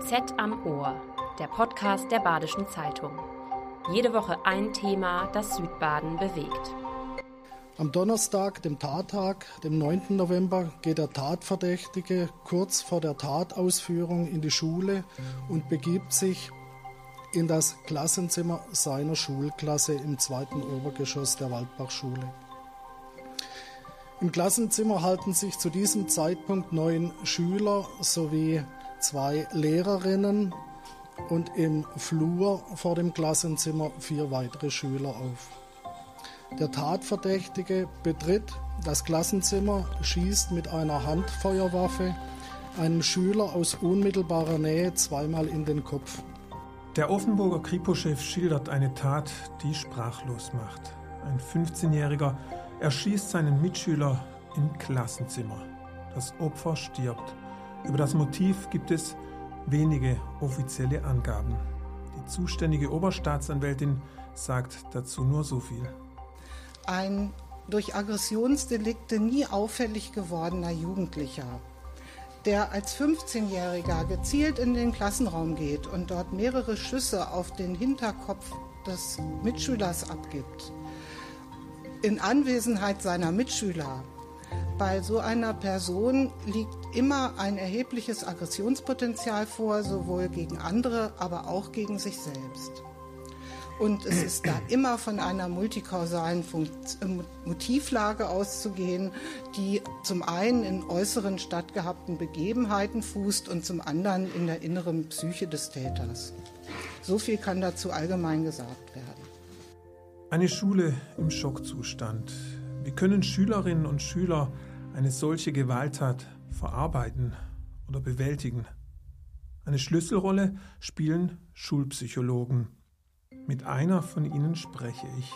BZ am Ohr, der Podcast der Badischen Zeitung. Jede Woche ein Thema, das Südbaden bewegt. Am Donnerstag, dem Tattag, dem 9. November, geht der Tatverdächtige kurz vor der Tatausführung in die Schule und begibt sich in das Klassenzimmer seiner Schulklasse im zweiten Obergeschoss der Waldbachschule. Im Klassenzimmer halten sich zu diesem Zeitpunkt neun Schüler sowie zwei Lehrerinnen und im Flur vor dem Klassenzimmer vier weitere Schüler auf. Der Tatverdächtige betritt das Klassenzimmer, schießt mit einer Handfeuerwaffe einem Schüler aus unmittelbarer Nähe zweimal in den Kopf. Der Offenburger Kripo-Chef schildert eine Tat, die sprachlos macht. Ein 15-Jähriger erschießt seinen Mitschüler im Klassenzimmer. Das Opfer stirbt. Über das Motiv gibt es wenige offizielle Angaben. Die zuständige Oberstaatsanwältin sagt dazu nur so viel. Ein durch Aggressionsdelikte nie auffällig gewordener Jugendlicher, der als 15-Jähriger gezielt in den Klassenraum geht und dort mehrere Schüsse auf den Hinterkopf des Mitschülers abgibt, in Anwesenheit seiner Mitschüler bei so einer Person liegt immer ein erhebliches Aggressionspotenzial vor, sowohl gegen andere, aber auch gegen sich selbst. Und es ist da immer von einer multikausalen Motivlage auszugehen, die zum einen in äußeren stattgehabten Begebenheiten fußt und zum anderen in der inneren Psyche des Täters. So viel kann dazu allgemein gesagt werden. Eine Schule im Schockzustand. Wie können Schülerinnen und Schüler eine solche Gewalttat verarbeiten oder bewältigen. Eine Schlüsselrolle spielen Schulpsychologen. Mit einer von ihnen spreche ich.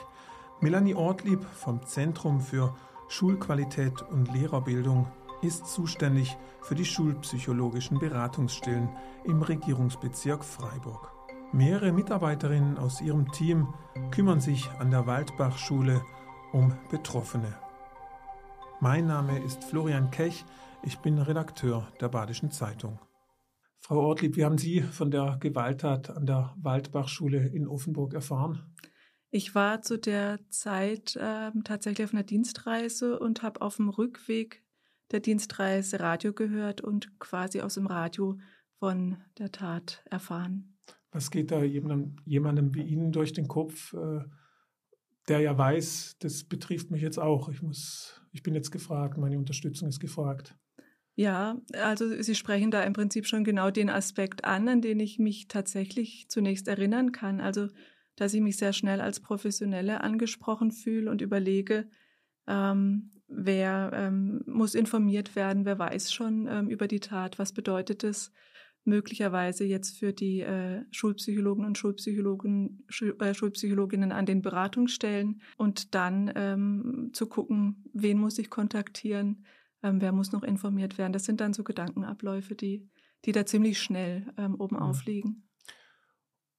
Melanie Ortlieb vom Zentrum für Schulqualität und Lehrerbildung ist zuständig für die schulpsychologischen Beratungsstellen im Regierungsbezirk Freiburg. Mehrere Mitarbeiterinnen aus ihrem Team kümmern sich an der Waldbachschule um Betroffene. Mein Name ist Florian Kech, ich bin Redakteur der Badischen Zeitung. Frau Ortlieb, wie haben Sie von der Gewalttat an der Waldbachschule in Offenburg erfahren? Ich war zu der Zeit äh, tatsächlich auf einer Dienstreise und habe auf dem Rückweg der Dienstreise Radio gehört und quasi aus dem Radio von der Tat erfahren. Was geht da jemandem, jemandem wie Ihnen durch den Kopf? Äh, der ja weiß, das betrifft mich jetzt auch. Ich muss, ich bin jetzt gefragt, meine Unterstützung ist gefragt. Ja, also Sie sprechen da im Prinzip schon genau den Aspekt an, an den ich mich tatsächlich zunächst erinnern kann. Also, dass ich mich sehr schnell als Professionelle angesprochen fühle und überlege, ähm, wer ähm, muss informiert werden, wer weiß schon ähm, über die Tat, was bedeutet es, möglicherweise jetzt für die äh, Schulpsychologen und Schulpsychologen, Schul, äh, Schulpsychologinnen an den Beratungsstellen und dann ähm, zu gucken, wen muss ich kontaktieren, ähm, wer muss noch informiert werden. Das sind dann so Gedankenabläufe, die, die da ziemlich schnell ähm, oben mhm. aufliegen.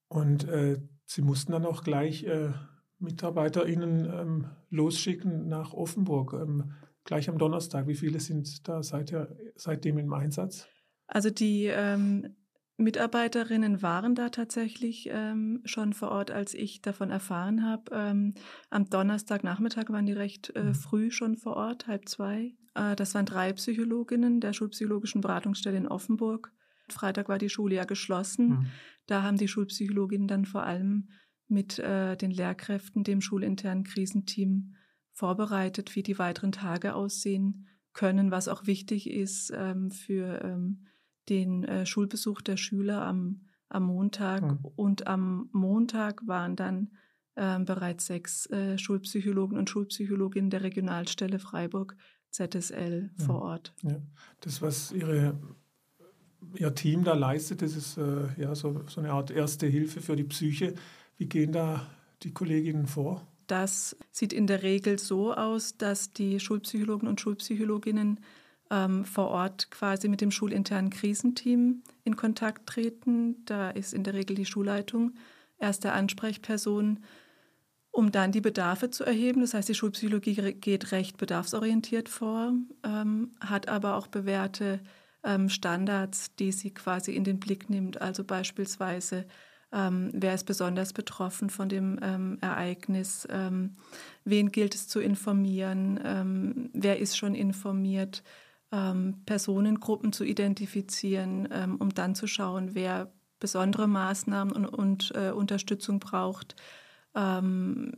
Und äh, Sie mussten dann auch gleich äh, MitarbeiterInnen ähm, losschicken nach Offenburg, ähm, gleich am Donnerstag. Wie viele sind da seither, seitdem im Einsatz? Also die ähm, Mitarbeiterinnen waren da tatsächlich ähm, schon vor Ort, als ich davon erfahren habe. Ähm, am Donnerstagnachmittag waren die recht äh, mhm. früh schon vor Ort, halb zwei. Äh, das waren drei Psychologinnen der Schulpsychologischen Beratungsstelle in Offenburg. Freitag war die Schule ja geschlossen. Mhm. Da haben die Schulpsychologinnen dann vor allem mit äh, den Lehrkräften, dem schulinternen Krisenteam vorbereitet, wie die weiteren Tage aussehen können, was auch wichtig ist ähm, für ähm, den äh, Schulbesuch der Schüler am, am Montag. Mhm. Und am Montag waren dann äh, bereits sechs äh, Schulpsychologen und Schulpsychologinnen der Regionalstelle Freiburg ZSL mhm. vor Ort. Ja. Das, was Ihre, Ihr Team da leistet, das ist äh, ja so, so eine Art erste Hilfe für die Psyche. Wie gehen da die Kolleginnen vor? Das sieht in der Regel so aus, dass die Schulpsychologen und Schulpsychologinnen ähm, vor Ort quasi mit dem schulinternen Krisenteam in Kontakt treten. Da ist in der Regel die Schulleitung erste Ansprechperson, um dann die Bedarfe zu erheben. Das heißt, die Schulpsychologie geht recht bedarfsorientiert vor, ähm, hat aber auch bewährte ähm, Standards, die sie quasi in den Blick nimmt. Also beispielsweise, ähm, wer ist besonders betroffen von dem ähm, Ereignis, ähm, wen gilt es zu informieren, ähm, wer ist schon informiert, ähm, Personengruppen zu identifizieren, um dann zu schauen, wer besondere Maßnahmen und, und äh, Unterstützung braucht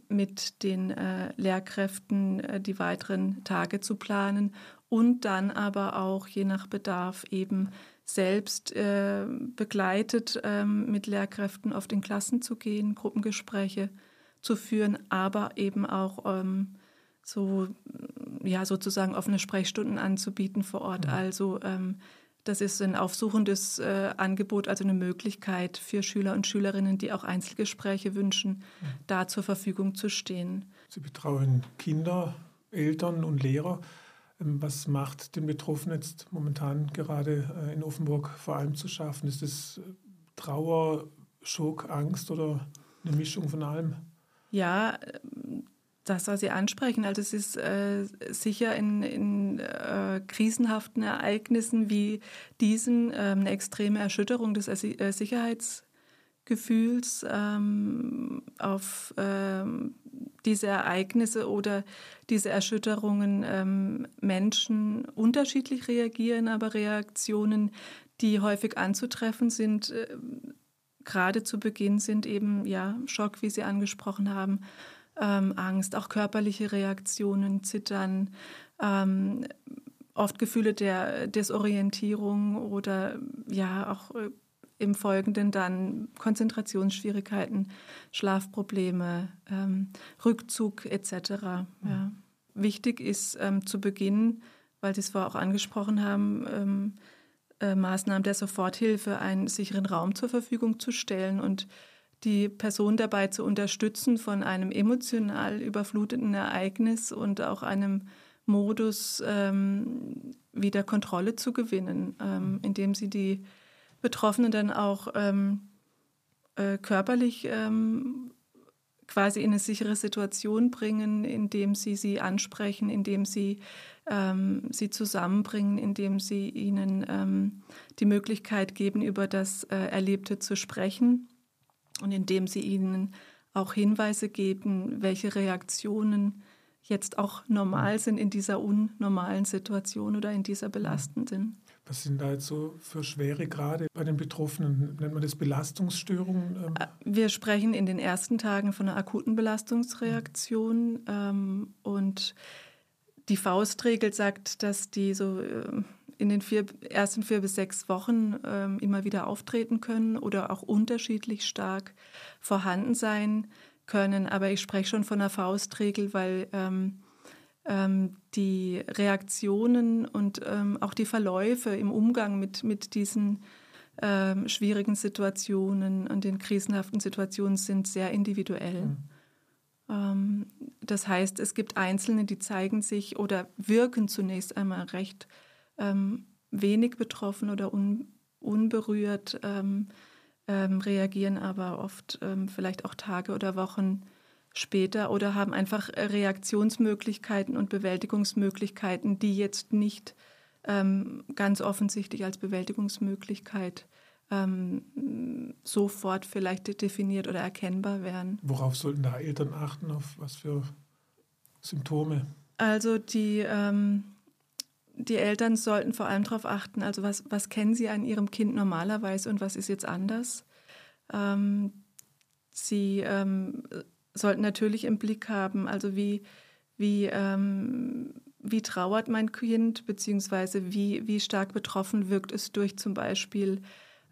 mit den äh, Lehrkräften äh, die weiteren Tage zu planen und dann aber auch je nach Bedarf eben selbst äh, begleitet ähm, mit Lehrkräften auf den Klassen zu gehen, Gruppengespräche zu führen, aber eben auch ähm, so ja sozusagen offene Sprechstunden anzubieten vor Ort. Mhm. Also ähm, das ist ein aufsuchendes äh, Angebot, also eine Möglichkeit für Schüler und Schülerinnen, die auch Einzelgespräche wünschen, mhm. da zur Verfügung zu stehen. Sie betreuen Kinder, Eltern und Lehrer. Ähm, was macht den Betroffenen jetzt momentan gerade äh, in Offenburg vor allem zu schaffen? Ist es äh, Trauer, Schock, Angst oder eine Mischung von allem? Ja, das, was Sie ansprechen, also es ist äh, sicher in, in äh, krisenhaften Ereignissen wie diesen äh, eine extreme Erschütterung des äh, Sicherheitsgefühls ähm, auf ähm, diese Ereignisse oder diese Erschütterungen ähm, Menschen unterschiedlich reagieren, aber Reaktionen, die häufig anzutreffen sind, äh, gerade zu Beginn sind eben ja Schock, wie Sie angesprochen haben, ähm, Angst, auch körperliche Reaktionen, Zittern, ähm, oft Gefühle der Desorientierung oder ja auch äh, im Folgenden dann Konzentrationsschwierigkeiten, Schlafprobleme, ähm, Rückzug etc. Ja. Wichtig ist ähm, zu Beginn, weil Sie es vorher auch angesprochen haben, ähm, äh, Maßnahmen der Soforthilfe einen sicheren Raum zur Verfügung zu stellen und die Person dabei zu unterstützen, von einem emotional überfluteten Ereignis und auch einem Modus ähm, wieder Kontrolle zu gewinnen, ähm, indem sie die Betroffenen dann auch ähm, äh, körperlich ähm, quasi in eine sichere Situation bringen, indem sie sie ansprechen, indem sie ähm, sie zusammenbringen, indem sie ihnen ähm, die Möglichkeit geben, über das äh, Erlebte zu sprechen und indem sie ihnen auch Hinweise geben, welche Reaktionen jetzt auch normal sind in dieser unnormalen Situation oder in dieser belastenden. Was sind da jetzt so für schwere Grade bei den Betroffenen? Nennt man das Belastungsstörungen? Ähm? Äh, wir sprechen in den ersten Tagen von einer akuten Belastungsreaktion ähm, und die Faustregel sagt, dass die so äh, in den vier, ersten vier bis sechs Wochen ähm, immer wieder auftreten können oder auch unterschiedlich stark vorhanden sein können. Aber ich spreche schon von einer Faustregel, weil ähm, ähm, die Reaktionen und ähm, auch die Verläufe im Umgang mit, mit diesen ähm, schwierigen Situationen und den krisenhaften Situationen sind sehr individuell. Mhm. Ähm, das heißt, es gibt Einzelne, die zeigen sich oder wirken zunächst einmal recht ähm, wenig betroffen oder un, unberührt, ähm, reagieren aber oft vielleicht auch Tage oder Wochen später oder haben einfach Reaktionsmöglichkeiten und Bewältigungsmöglichkeiten, die jetzt nicht ähm, ganz offensichtlich als Bewältigungsmöglichkeit ähm, sofort vielleicht definiert oder erkennbar wären. Worauf sollten da Eltern achten? Auf was für Symptome? Also die, ähm, die Eltern sollten vor allem darauf achten, also was, was kennen sie an ihrem Kind normalerweise und was ist jetzt anders. Ähm, sie ähm, sollten natürlich im Blick haben, also wie, wie, ähm, wie trauert mein Kind, beziehungsweise wie, wie stark betroffen wirkt es durch zum Beispiel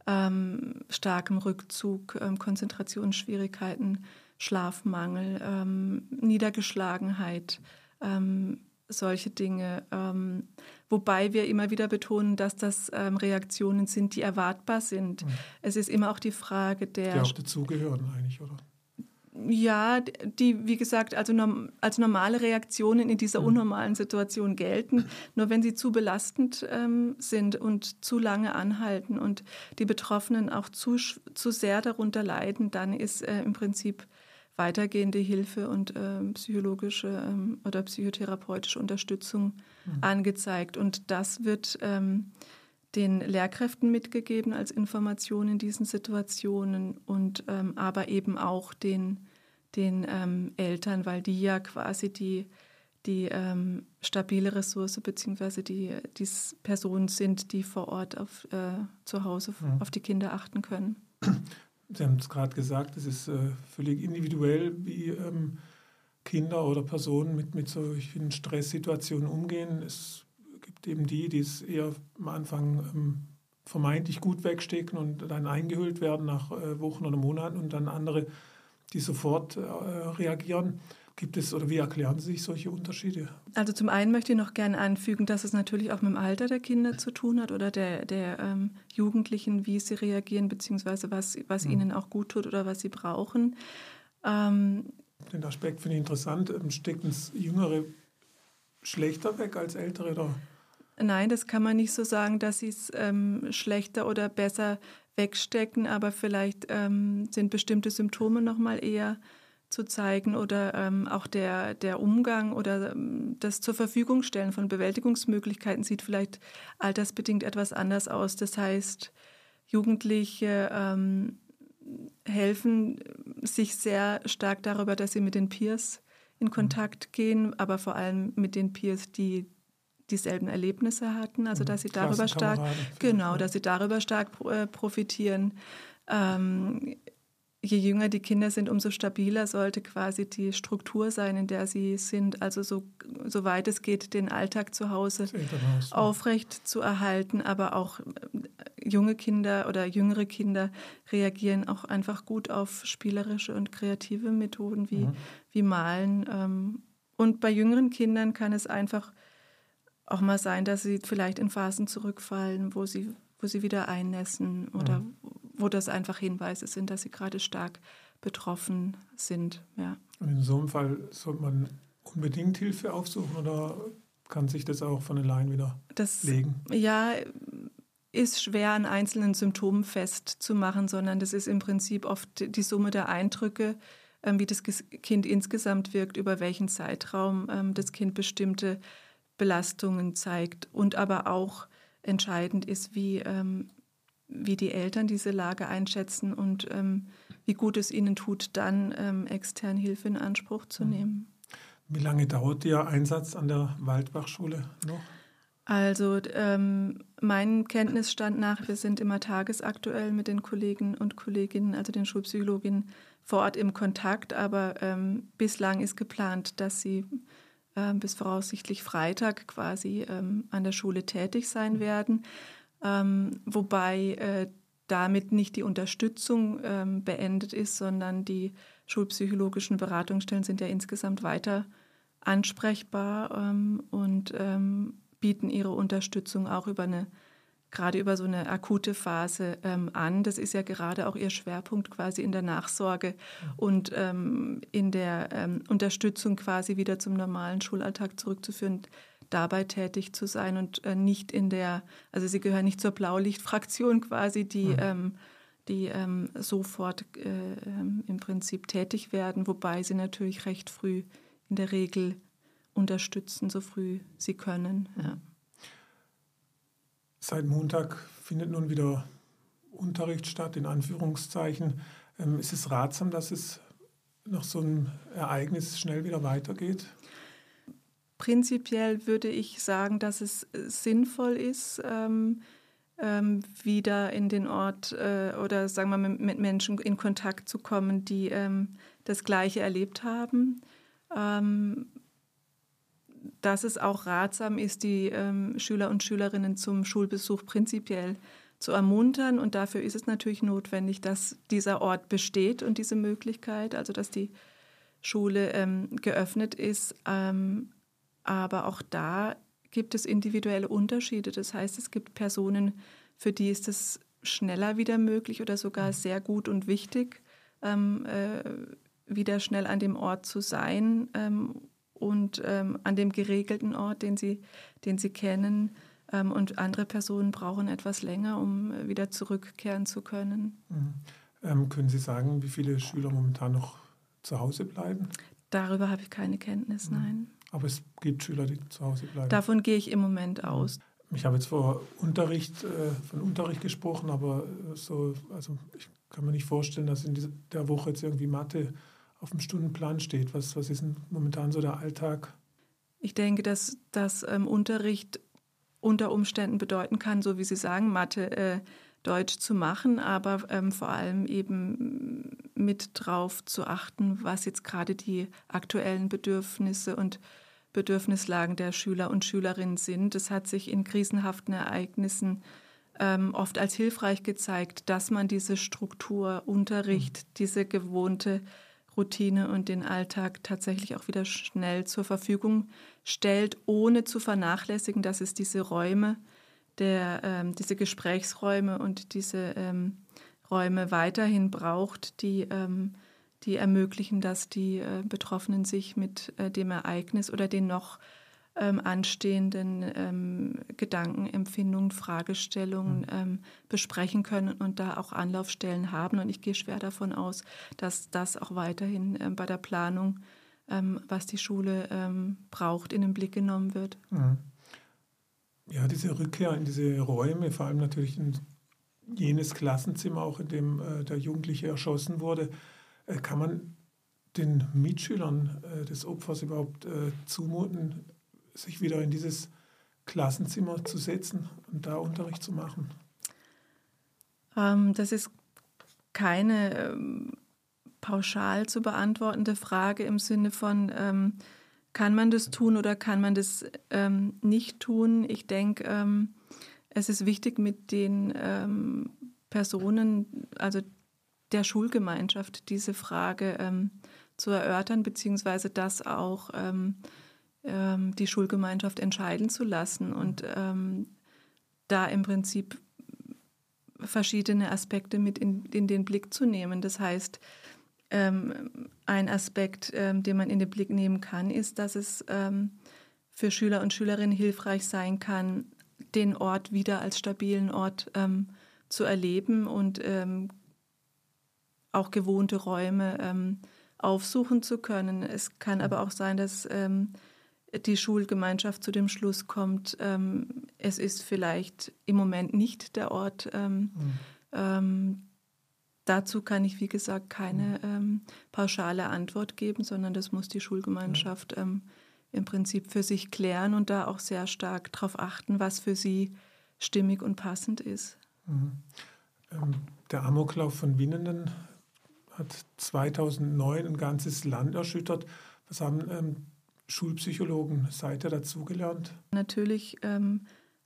ähm, starkem Rückzug, ähm, Konzentrationsschwierigkeiten, Schlafmangel, ähm, Niedergeschlagenheit, ähm, solche Dinge. Ähm, wobei wir immer wieder betonen, dass das ähm, Reaktionen sind, die erwartbar sind. Mhm. Es ist immer auch die Frage der. Die auch dazugehören eigentlich, oder? Ja, die, wie gesagt, also norm, als normale Reaktionen in dieser mhm. unnormalen Situation gelten. Nur wenn sie zu belastend ähm, sind und zu lange anhalten und die Betroffenen auch zu, zu sehr darunter leiden, dann ist äh, im Prinzip weitergehende Hilfe und äh, psychologische ähm, oder psychotherapeutische Unterstützung mhm. angezeigt. Und das wird ähm, den Lehrkräften mitgegeben als Information in diesen Situationen und ähm, aber eben auch den, den ähm, Eltern, weil die ja quasi die, die ähm, stabile Ressource bzw. die, die Personen sind, die vor Ort auf, äh, zu Hause mhm. auf die Kinder achten können. Sie haben es gerade gesagt, es ist äh, völlig individuell, wie ähm, Kinder oder Personen mit, mit solchen Stresssituationen umgehen. Es gibt eben die, die es eher am Anfang ähm, vermeintlich gut wegstecken und dann eingehüllt werden nach äh, Wochen oder Monaten und dann andere, die sofort äh, reagieren. Gibt es oder wie erklären Sie sich solche Unterschiede? Also zum einen möchte ich noch gerne anfügen, dass es natürlich auch mit dem Alter der Kinder zu tun hat oder der, der ähm, Jugendlichen, wie sie reagieren, beziehungsweise was, was hm. ihnen auch gut tut oder was sie brauchen. Ähm, Den Aspekt finde ich interessant. Ähm, stecken es Jüngere schlechter weg als Ältere? Oder? Nein, das kann man nicht so sagen, dass sie es ähm, schlechter oder besser wegstecken, aber vielleicht ähm, sind bestimmte Symptome noch mal eher zu zeigen oder ähm, auch der, der Umgang oder ähm, das zur Verfügung stellen von Bewältigungsmöglichkeiten sieht vielleicht altersbedingt etwas anders aus. Das heißt, Jugendliche ähm, helfen sich sehr stark darüber, dass sie mit den Peers in Kontakt gehen, aber vor allem mit den Peers, die dieselben Erlebnisse hatten, also dass sie darüber stark, genau, dass sie darüber stark äh, profitieren. Ähm, je jünger die Kinder sind, umso stabiler sollte quasi die Struktur sein, in der sie sind. Also so, soweit es geht, den Alltag zu Hause aufrecht zu erhalten. Aber auch äh, junge Kinder oder jüngere Kinder reagieren auch einfach gut auf spielerische und kreative Methoden wie, mhm. wie Malen. Ähm, und bei jüngeren Kindern kann es einfach auch mal sein, dass sie vielleicht in Phasen zurückfallen, wo sie, wo sie wieder einnässen oder mhm wo das einfach Hinweise sind, dass sie gerade stark betroffen sind. Ja. Und in so einem Fall sollte man unbedingt Hilfe aufsuchen oder kann sich das auch von allein wieder das, legen? Ja, ist schwer an einzelnen Symptomen festzumachen, sondern das ist im Prinzip oft die Summe der Eindrücke, ähm, wie das Kind insgesamt wirkt, über welchen Zeitraum ähm, das Kind bestimmte Belastungen zeigt und aber auch entscheidend ist, wie ähm, wie die Eltern diese Lage einschätzen und ähm, wie gut es ihnen tut, dann ähm, extern Hilfe in Anspruch zu mhm. nehmen. Wie lange dauert Ihr Einsatz an der Waldbachschule noch? Also ähm, mein Kenntnisstand nach, wir sind immer tagesaktuell mit den Kollegen und Kolleginnen, also den Schulpsychologinnen vor Ort im Kontakt, aber ähm, bislang ist geplant, dass sie äh, bis voraussichtlich Freitag quasi ähm, an der Schule tätig sein mhm. werden ähm, wobei äh, damit nicht die Unterstützung ähm, beendet ist, sondern die schulpsychologischen Beratungsstellen sind ja insgesamt weiter ansprechbar ähm, und ähm, bieten ihre Unterstützung auch über eine gerade über so eine akute Phase ähm, an. Das ist ja gerade auch ihr Schwerpunkt quasi in der Nachsorge und ähm, in der Unterstützung quasi wieder zum normalen Schulalltag zurückzuführen dabei tätig zu sein und äh, nicht in der, also sie gehören nicht zur Blaulichtfraktion quasi, die, mhm. ähm, die ähm, sofort äh, ähm, im Prinzip tätig werden, wobei sie natürlich recht früh in der Regel unterstützen, so früh sie können. Ja. Seit Montag findet nun wieder Unterricht statt, in Anführungszeichen. Ähm, ist es ratsam, dass es nach so einem Ereignis schnell wieder weitergeht? Prinzipiell würde ich sagen, dass es äh, sinnvoll ist, ähm, ähm, wieder in den Ort äh, oder sagen wir mal mit Menschen in Kontakt zu kommen, die ähm, das Gleiche erlebt haben. Ähm, dass es auch ratsam ist, die ähm, Schüler und Schülerinnen zum Schulbesuch prinzipiell zu ermuntern. Und dafür ist es natürlich notwendig, dass dieser Ort besteht und diese Möglichkeit, also dass die Schule ähm, geöffnet ist. Ähm, aber auch da gibt es individuelle Unterschiede. Das heißt, es gibt Personen, für die ist es schneller wieder möglich oder sogar sehr gut und wichtig, ähm, äh, wieder schnell an dem Ort zu sein ähm, und ähm, an dem geregelten Ort, den sie, den sie kennen. Ähm, und andere Personen brauchen etwas länger, um wieder zurückkehren zu können. Mhm. Ähm, können Sie sagen, wie viele Schüler momentan noch zu Hause bleiben? Darüber habe ich keine Kenntnis, mhm. nein. Aber es gibt Schüler, die zu Hause bleiben. Davon gehe ich im Moment aus. ich habe jetzt vor Unterricht, äh, von Unterricht gesprochen, aber so, also ich kann mir nicht vorstellen, dass in der Woche jetzt irgendwie Mathe auf dem Stundenplan steht. Was, was ist denn momentan so der Alltag? Ich denke, dass, dass ähm, Unterricht unter Umständen bedeuten kann, so wie Sie sagen, Mathe, äh, Deutsch zu machen, aber ähm, vor allem eben mit drauf zu achten, was jetzt gerade die aktuellen Bedürfnisse und Bedürfnislagen der Schüler und Schülerinnen sind. Es hat sich in krisenhaften Ereignissen ähm, oft als hilfreich gezeigt, dass man diese Struktur, Unterricht, mhm. diese gewohnte Routine und den Alltag tatsächlich auch wieder schnell zur Verfügung stellt, ohne zu vernachlässigen, dass es diese Räume, der, ähm, diese Gesprächsräume und diese ähm, Räume weiterhin braucht, die, ähm, die ermöglichen, dass die äh, Betroffenen sich mit äh, dem Ereignis oder den noch ähm, anstehenden ähm, Gedanken, Empfindungen, Fragestellungen mhm. besprechen können und da auch Anlaufstellen haben. Und ich gehe schwer davon aus, dass das auch weiterhin ähm, bei der Planung, was die Schule braucht, in den Blick genommen wird. Mhm. Ja, diese Rückkehr in diese Räume, vor allem natürlich in jenes Klassenzimmer, auch in dem äh, der Jugendliche erschossen wurde, äh, kann man den Mitschülern äh, des Opfers überhaupt äh, zumuten, sich wieder in dieses Klassenzimmer zu setzen und da Unterricht zu machen? Ähm, das ist keine ähm, pauschal zu beantwortende Frage im Sinne von, ähm, kann man das tun oder kann man das ähm, nicht tun? Ich denke, ähm, es ist wichtig, mit den ähm, Personen, also der Schulgemeinschaft, diese Frage zu erörtern, beziehungsweise das auch ähm, die Schulgemeinschaft entscheiden zu lassen und ähm, da im Prinzip verschiedene Aspekte mit in, in den Blick zu nehmen. Das heißt, ähm, ein Aspekt, ähm, den man in den Blick nehmen kann, ist, dass es ähm, für Schüler und Schülerinnen hilfreich sein kann, den Ort wieder als stabilen Ort ähm, zu erleben und ähm, auch gewohnte Räume ähm, aufsuchen zu können. Es kann aber auch sein, dass die Schulgemeinschaft zu dem Schluss kommt, es ist vielleicht im Moment nicht der Ort. Mhm. Ähm, dazu kann ich, wie gesagt, keine mhm. ähm, pauschale Antwort geben, sondern das muss die Schulgemeinschaft mhm. im Prinzip für sich klären und da auch sehr stark darauf achten, was für sie stimmig und passend ist. Mhm. Ähm, der Amoklauf von Winnenden hat 2009 ein ganzes Land erschüttert. Was haben ähm, Schulpsychologen seid ihr dazugelernt? Natürlich ähm,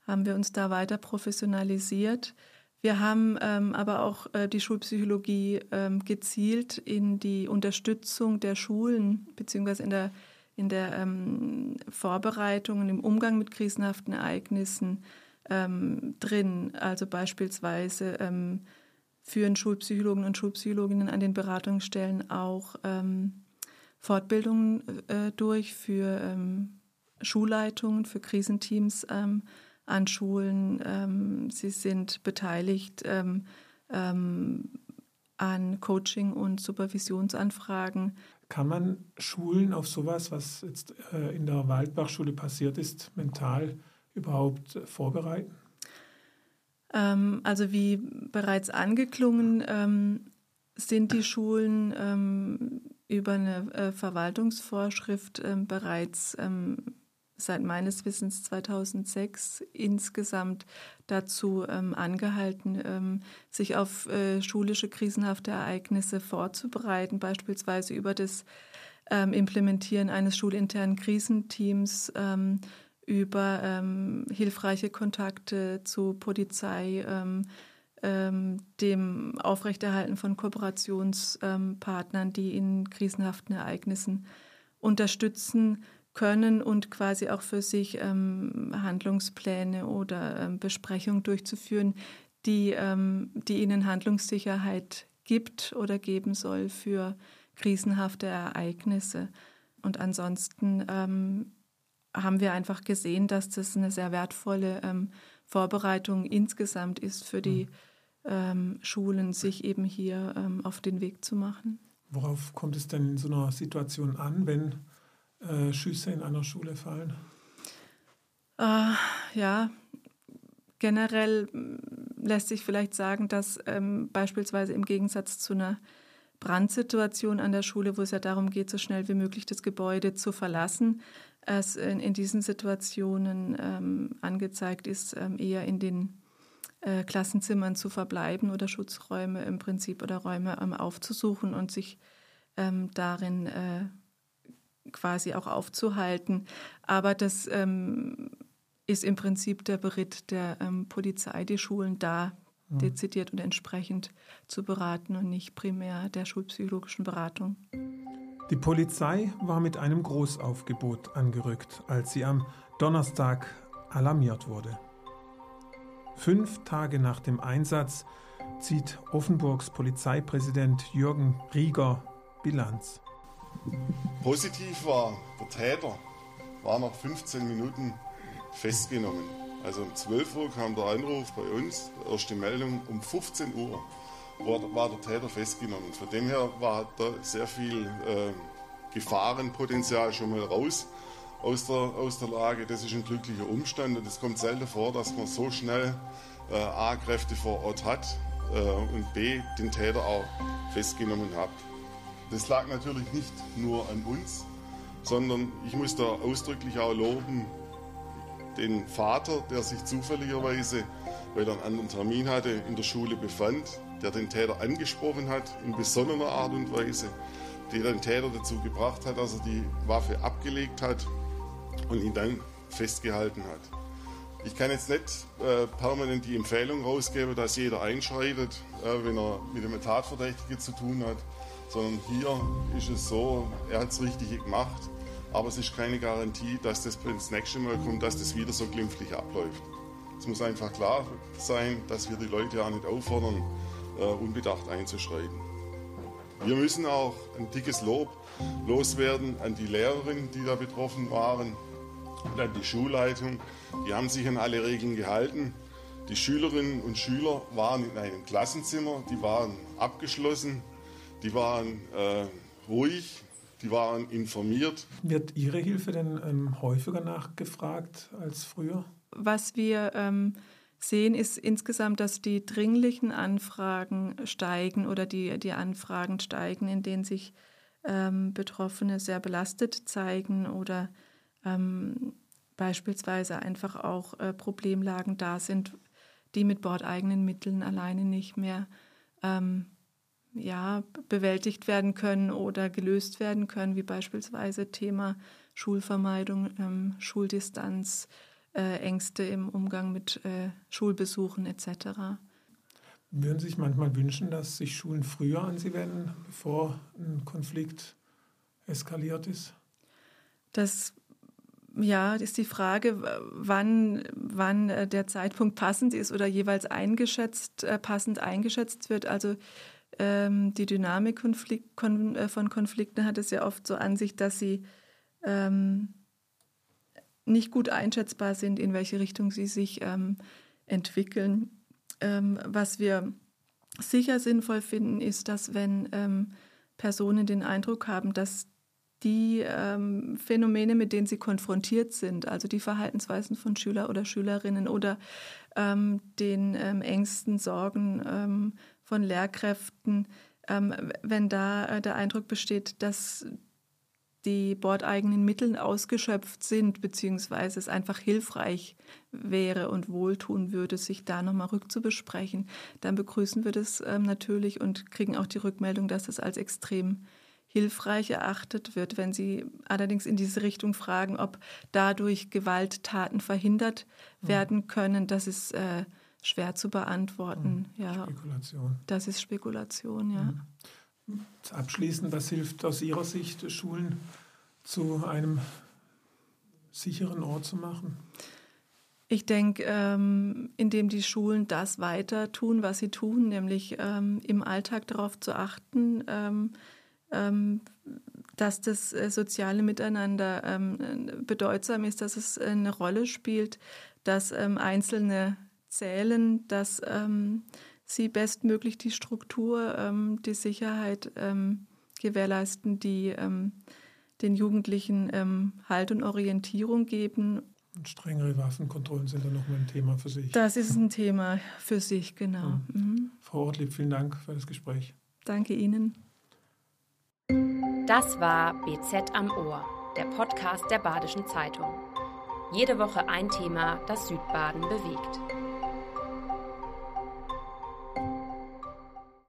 haben wir uns da weiter professionalisiert. Wir haben ähm, aber auch äh, die Schulpsychologie ähm, gezielt in die Unterstützung der Schulen beziehungsweise in der, in der ähm, Vorbereitung und im Umgang mit krisenhaften Ereignissen ähm, drin. Also beispielsweise ähm, führen Schulpsychologen und Schulpsychologinnen an den Beratungsstellen auch Fortbildungen äh, durch für ähm, Schulleitungen, für Krisenteams ähm, an Schulen. Ähm, sie sind beteiligt ähm, ähm, an Coaching- und Supervisionsanfragen. Kann man Schulen auf sowas, was jetzt äh, in der Waldbachschule passiert ist, mental überhaupt vorbereiten? Ähm, also wie bereits angeklungen, sind die Schulen über eine äh, Verwaltungsvorschrift ähm, bereits ähm, seit meines Wissens 2006 insgesamt dazu ähm, angehalten, ähm, sich auf äh, schulische krisenhafte Ereignisse vorzubereiten, beispielsweise über das ähm, Implementieren eines schulinternen Krisenteams, ähm, über hilfreiche Kontakte zu Polizei, ähm, dem Aufrechterhalten von Kooperationspartnern, ähm, die in krisenhaften Ereignissen unterstützen können und quasi auch für sich ähm, Handlungspläne oder ähm, Besprechungen durchzuführen, die, ähm, die ihnen Handlungssicherheit gibt oder geben soll für krisenhafte Ereignisse. Und ansonsten ähm, haben wir einfach gesehen, dass das eine sehr wertvolle Vorbereitung insgesamt ist für die mhm ähm, Schulen, sich eben hier ähm, auf den Weg zu machen. Worauf kommt es denn in so einer Situation an, wenn äh, Schüsse in einer Schule fallen? Äh, ja, generell mm, lässt sich vielleicht sagen, dass ähm, beispielsweise im Gegensatz zu einer Brandsituation an der Schule, wo es ja darum geht, so schnell wie möglich das Gebäude zu verlassen, es in, in diesen Situationen ähm, angezeigt ist, ähm, eher in den äh, Klassenzimmern zu verbleiben oder Schutzräume im Prinzip oder Räume ähm, aufzusuchen und sich ähm, darin äh, quasi auch aufzuhalten. Aber das ähm, ist im Prinzip der Beritt der ähm, Polizei, die Schulen da mhm. dezidiert und entsprechend zu beraten und nicht primär der schulpsychologischen Beratung. Die Polizei war mit einem Großaufgebot angerückt, als sie am Donnerstag alarmiert wurde. Fünf Tage nach dem Einsatz zieht Offenburgs Polizeipräsident Jürgen Rieger Bilanz. Positiv war, der Täter war nach 15 Minuten festgenommen. Also um 12 Uhr kam der Anruf bei uns, erste Meldung, um 15 Uhr war, der Täter festgenommen. Von dem her war da sehr viel äh, Gefahrenpotenzial schon mal raus aus der, aus der Lage. Das ist ein glücklicher Umstand und es kommt selten vor, dass man so schnell äh, A, Kräfte vor Ort hat äh, und B, den Täter auch festgenommen hat. Das lag natürlich nicht nur an uns, sondern ich muss da ausdrücklich auch loben den Vater, der sich zufälligerweise, weil er einen anderen Termin hatte, in der Schule befand, der den Täter angesprochen hat in besonderer Art und Weise, der den Täter dazu gebracht hat, dass er die Waffe abgelegt hat und ihn dann festgehalten hat. Ich kann jetzt nicht äh, permanent die Empfehlung rausgeben, dass jeder einschreitet, äh, wenn er mit einem Tatverdächtigen zu tun hat, sondern hier ist es so, er hat es richtig gemacht, aber es ist keine Garantie, dass das das nächste Mal kommt, dass das wieder so glimpflich abläuft. Es muss einfach klar sein, dass wir die Leute auch nicht auffordern, äh, unbedacht einzuschreiten. Wir müssen auch ein dickes Lob loswerden an die Lehrerinnen, die da betroffen waren, und an die Schulleitung. Die haben sich an alle Regeln gehalten. Die Schülerinnen und Schüler waren in einem Klassenzimmer, die waren abgeschlossen, die waren äh, ruhig, die waren informiert. Wird Ihre Hilfe denn ähm, häufiger nachgefragt als früher? Was wir ähm, sehen, ist insgesamt, dass die dringlichen Anfragen steigen oder die, die Anfragen steigen, in denen sich ähm, Betroffene sehr belastet zeigen oder ähm, beispielsweise einfach auch äh, Problemlagen da sind, die mit bordeigenen Mitteln alleine nicht mehr ähm, ja, bewältigt werden können oder gelöst werden können, wie beispielsweise Thema Schulvermeidung, ähm, Schuldistanz, äh, Ängste im Umgang mit äh, Schulbesuchen etc. Würden Sie sich manchmal wünschen, dass sich Schulen früher an Sie wenden, bevor ein Konflikt eskaliert ist? Das ja, ist die Frage, wann, wann äh, der Zeitpunkt passend ist oder jeweils eingeschätzt, äh, passend eingeschätzt wird. Also ähm, die Dynamik Konflikt, kon, äh, von Konflikten hat es ja oft so an sich, dass sie ähm, nicht gut einschätzbar sind, in welche Richtung sie sich ähm, entwickeln. Ähm, was wir sicher sinnvoll finden, ist, dass wenn ähm, Personen den Eindruck haben, dass die ähm, Phänomene, mit denen sie konfrontiert sind, also die Verhaltensweisen von Schüler oder Schülerinnen oder ähm, den ähm, Ängsten, Sorgen ähm, von Lehrkräften, ähm, wenn da äh, der Eindruck besteht, dass die bordeigenen Mittel ausgeschöpft sind, beziehungsweise es einfach hilfreich wäre und wohltun würde, sich da nochmal rückzubesprechen, dann begrüßen wir das ähm, natürlich und kriegen auch die Rückmeldung, dass das als extrem hilfreich erachtet wird. Wenn Sie allerdings in diese Richtung fragen, ob dadurch Gewalttaten verhindert mhm. werden können, das ist äh, schwer zu beantworten. Mhm. Ja. Spekulation. Das ist Spekulation, ja. Mhm. Abschließend, was hilft aus Ihrer Sicht, Schulen zu einem sicheren Ort zu machen? Ich denke, ähm, indem die Schulen das weiter tun, was sie tun, nämlich ähm, im Alltag darauf zu achten, ähm, ähm, dass das äh, soziale Miteinander ähm, bedeutsam ist, dass es eine Rolle spielt, dass ähm, Einzelne zählen, dass sie bestmöglich die Struktur, die Sicherheit gewährleisten, die den Jugendlichen Halt und Orientierung geben Und strengere Waffenkontrollen sind dann nochmal ein Thema für sich. Das ist ein Thema für sich, genau. Mhm. Frau Ortlieb, vielen Dank für das Gespräch. Danke Ihnen. Das war BZ am Ohr, der Podcast der Badischen Zeitung. Jede Woche ein Thema, das Südbaden bewegt.